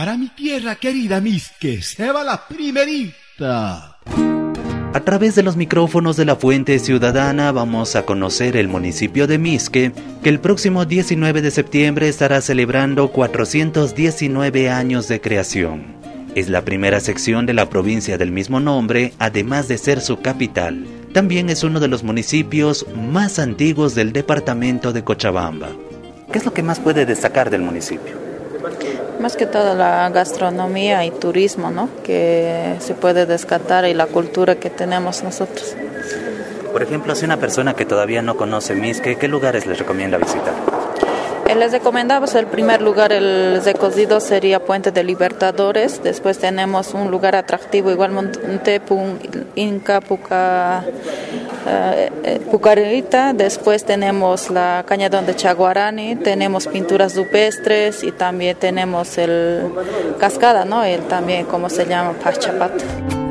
Para mi tierra querida Misque, se va la primerita. A través de los micrófonos de la Fuente Ciudadana vamos a conocer el municipio de Misque, que el próximo 19 de septiembre estará celebrando 419 años de creación. Es la primera sección de la provincia del mismo nombre, además de ser su capital. También es uno de los municipios más antiguos del departamento de Cochabamba. ¿Qué es lo que más puede destacar del municipio? Más que todo la gastronomía y turismo, ¿no? Que se puede descartar y la cultura que tenemos nosotros. Por ejemplo, si una persona que todavía no conoce Misque, ¿qué lugares les recomienda visitar? Eh, les recomendamos el primer lugar, el recocido sería Puente de Libertadores. Después tenemos un lugar atractivo, igualmente Inca, Puca, eh, eh, Pucarita. Después tenemos la Cañadón de Chaguarani, tenemos pinturas rupestres y también tenemos el Cascada, ¿no? El también, como se llama, Pachapat.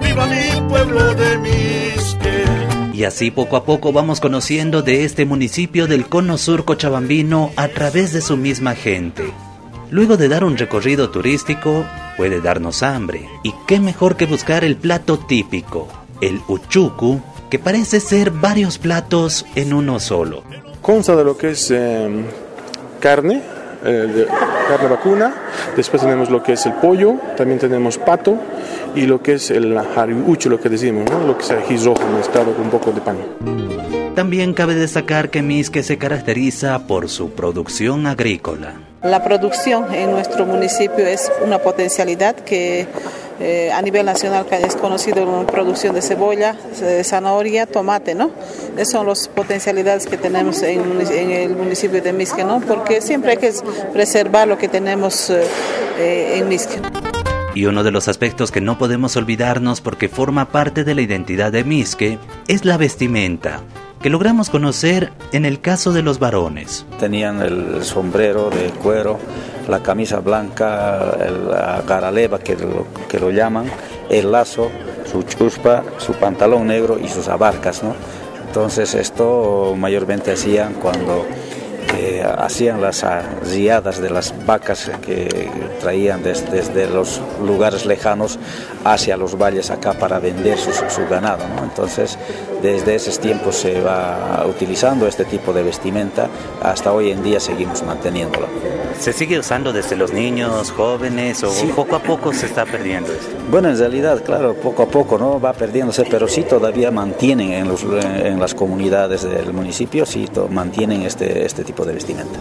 ¡Viva mi pueblo de Misque! Y así poco a poco vamos conociendo de este municipio del cono sur cochabambino a través de su misma gente. Luego de dar un recorrido turístico, puede darnos hambre. Y qué mejor que buscar el plato típico, el uchuku, que parece ser varios platos en uno solo. Consta de lo que es em, carne, eh, carne vacuna, después tenemos lo que es el pollo, también tenemos pato y lo que es el hariucho, lo que decimos, lo que es el rojo mezclado con un poco de pan. También cabe destacar que Misque se caracteriza por su producción agrícola. La producción en nuestro municipio es una potencialidad que eh, a nivel nacional es conocido como producción de cebolla, zanahoria, tomate, ¿no? Esas son las potencialidades que tenemos en, el municipio de Misque, ¿no? Porque siempre hay que preservar lo que tenemos eh, eh, en Misque. Y uno de los aspectos que no podemos olvidarnos porque forma parte de la identidad de Misque es la vestimenta que logramos conocer en el caso de los varones. Tenían el sombrero de cuero, la camisa blanca, la garaleva que lo, que lo llaman, el lazo, su chuspa, su pantalón negro y sus abarcas. ¿no? Entonces esto mayormente hacían cuando hacían las riadas de las vacas que traían desde, los lugares lejanos hacia los valles acá para vender su, ganado. Entonces, desde esos tiempos se va utilizando este tipo de vestimenta, hasta hoy en día seguimos manteniéndolo. ¿Se sigue usando desde los niños, jóvenes o poco a poco se está perdiendo esto? Bueno, en realidad, claro, poco a poco no va perdiéndose, pero sí todavía mantienen en, los, en las comunidades del municipio, sí mantienen este, este tipo de vestimenta.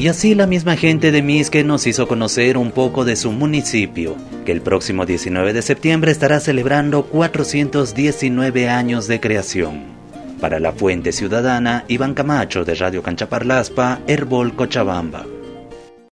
Y así la misma gente de Misque nos hizo conocer un poco de su municipio, que el próximo 19 de septiembre estará celebrando 419 años de creación. Para la Fuente Ciudadana, Iván Camacho de Radio Canchaparlaspa, Herbol Cochabamba.